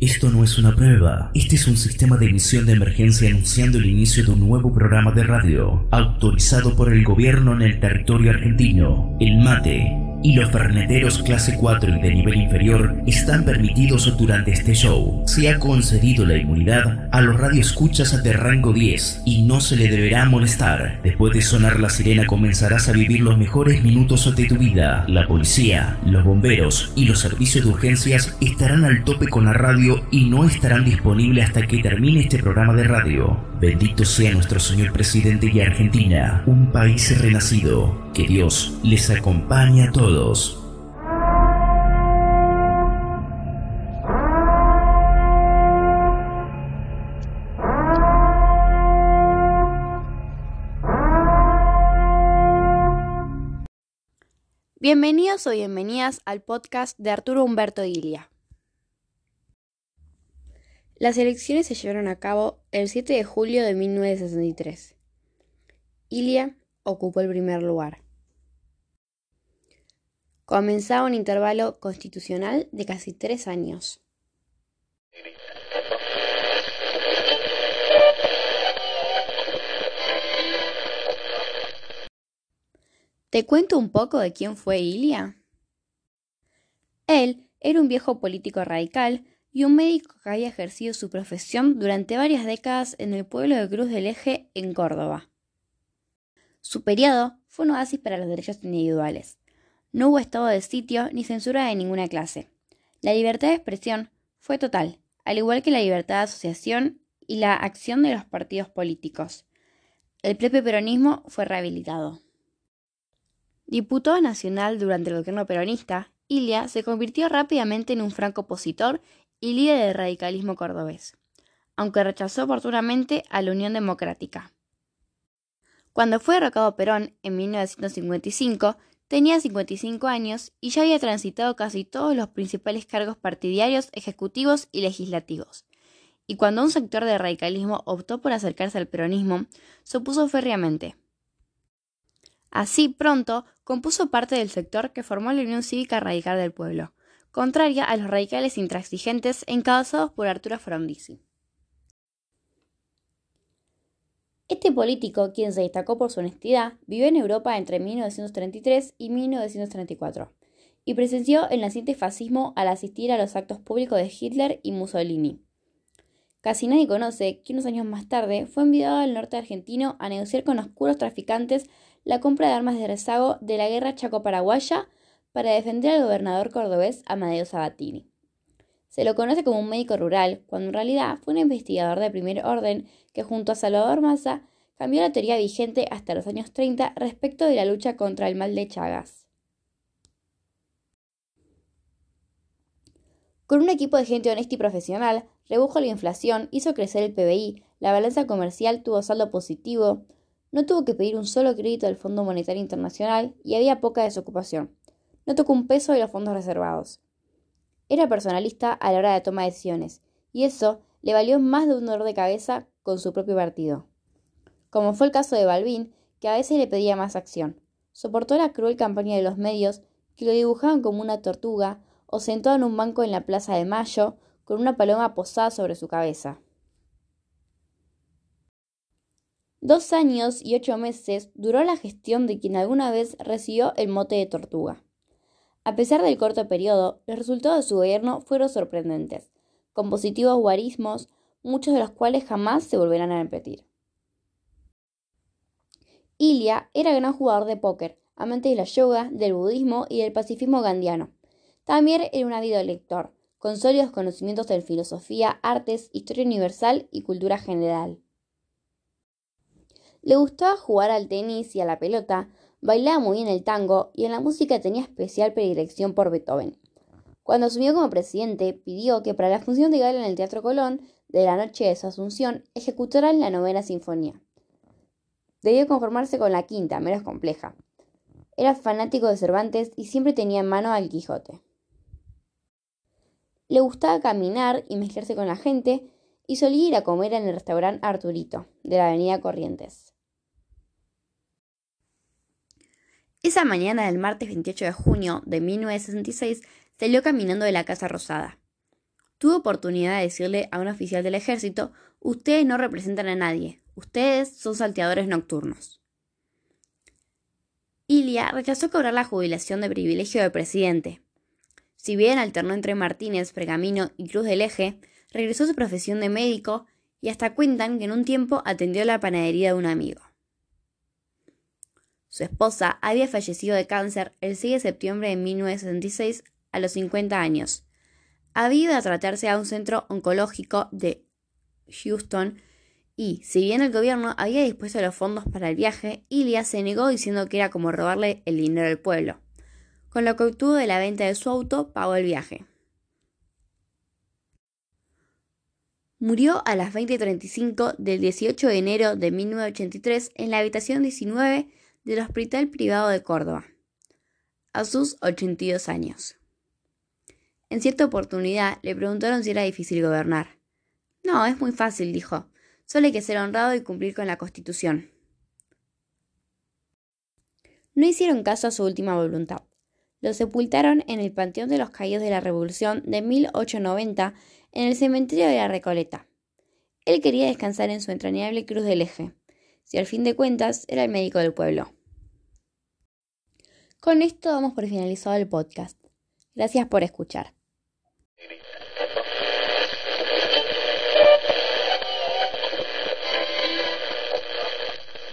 Esto no es una prueba, este es un sistema de emisión de emergencia anunciando el inicio de un nuevo programa de radio, autorizado por el gobierno en el territorio argentino, el MATE, y los ferneteros clase 4 y de nivel inferior están permitidos durante este show. Se ha concedido la inmunidad a los radioescuchas de rango 10 y no se le deberá molestar. Después de sonar la sirena comenzarás a vivir los mejores minutos de tu vida. La policía, los bomberos y los servicios de urgencias estarán al tope con la radio y no estarán disponibles hasta que termine este programa de radio. Bendito sea nuestro señor presidente y Argentina, un país renacido. Que Dios les acompañe a todos. Bienvenidos o bienvenidas al podcast de Arturo Humberto Ilia. Las elecciones se llevaron a cabo el 7 de julio de 1963. Ilia ocupó el primer lugar. Comenzaba un intervalo constitucional de casi tres años. ¿Te cuento un poco de quién fue Ilia? Él era un viejo político radical y un médico que había ejercido su profesión durante varias décadas en el pueblo de Cruz del Eje, en Córdoba. Su periodo fue un oasis para los derechos individuales. No hubo estado de sitio ni censura de ninguna clase. La libertad de expresión fue total, al igual que la libertad de asociación y la acción de los partidos políticos. El propio peronismo fue rehabilitado. Diputado nacional durante el gobierno peronista, Ilia se convirtió rápidamente en un franco opositor y líder del radicalismo cordobés, aunque rechazó oportunamente a la Unión Democrática. Cuando fue derrocado Perón en 1955, tenía 55 años y ya había transitado casi todos los principales cargos partidarios, ejecutivos y legislativos. Y cuando un sector del radicalismo optó por acercarse al peronismo, se opuso férreamente. Así pronto compuso parte del sector que formó la Unión Cívica Radical del Pueblo, contraria a los radicales intransigentes encabezados por Arturo Frondizi. Este político, quien se destacó por su honestidad, vivió en Europa entre 1933 y 1934 y presenció el naciente fascismo al asistir a los actos públicos de Hitler y Mussolini. Casi nadie conoce que unos años más tarde fue enviado al norte argentino a negociar con oscuros traficantes la compra de armas de rezago de la guerra chaco-paraguaya para defender al gobernador cordobés Amadeo Sabatini. Se lo conoce como un médico rural, cuando en realidad fue un investigador de primer orden que junto a Salvador Massa cambió la teoría vigente hasta los años 30 respecto de la lucha contra el mal de Chagas. Con un equipo de gente honesta y profesional, redujo la inflación, hizo crecer el PBI, la balanza comercial tuvo saldo positivo, no tuvo que pedir un solo crédito del Fondo Monetario Internacional y había poca desocupación no tocó un peso de los fondos reservados. Era personalista a la hora de toma de decisiones, y eso le valió más de un dolor de cabeza con su propio partido. Como fue el caso de Balbín, que a veces le pedía más acción. Soportó la cruel campaña de los medios, que lo dibujaban como una tortuga, o sentado en un banco en la Plaza de Mayo, con una paloma posada sobre su cabeza. Dos años y ocho meses duró la gestión de quien alguna vez recibió el mote de tortuga. A pesar del corto periodo, los resultados de su gobierno fueron sorprendentes, con positivos guarismos, muchos de los cuales jamás se volverán a repetir. Ilia era gran jugador de póker, amante de la yoga, del budismo y del pacifismo gandiano. También era un ávido lector, con sólidos conocimientos de filosofía, artes, historia universal y cultura general. Le gustaba jugar al tenis y a la pelota, Bailaba muy bien el tango y en la música tenía especial predilección por Beethoven. Cuando asumió como presidente, pidió que para la función de gala en el Teatro Colón de la noche de su asunción ejecutaran la novena sinfonía. Debió conformarse con la quinta, menos compleja. Era fanático de Cervantes y siempre tenía en mano al Quijote. Le gustaba caminar y mezclarse con la gente y solía ir a comer en el restaurante Arturito, de la avenida Corrientes. Esa mañana del martes 28 de junio de 1966 salió caminando de la Casa Rosada. tuvo oportunidad de decirle a un oficial del ejército, ustedes no representan a nadie, ustedes son salteadores nocturnos. Ilia rechazó cobrar la jubilación de privilegio de presidente. Si bien alternó entre Martínez, Pergamino y Cruz del Eje, regresó a su profesión de médico y hasta cuentan que en un tiempo atendió la panadería de un amigo. Su esposa había fallecido de cáncer el 6 de septiembre de 1966 a los 50 años. Había ido a tratarse a un centro oncológico de Houston y, si bien el gobierno había dispuesto los fondos para el viaje, Ilya se negó diciendo que era como robarle el dinero al pueblo. Con lo que obtuvo de la venta de su auto, pagó el viaje. Murió a las 20.35 del 18 de enero de 1983 en la habitación 19 del Hospital Privado de Córdoba, a sus 82 años. En cierta oportunidad le preguntaron si era difícil gobernar. No, es muy fácil, dijo. Solo hay que ser honrado y cumplir con la Constitución. No hicieron caso a su última voluntad. Lo sepultaron en el Panteón de los Caídos de la Revolución de 1890 en el cementerio de la Recoleta. Él quería descansar en su entrañable cruz del eje, si al fin de cuentas era el médico del pueblo. Con esto damos por finalizado el podcast. Gracias por escuchar.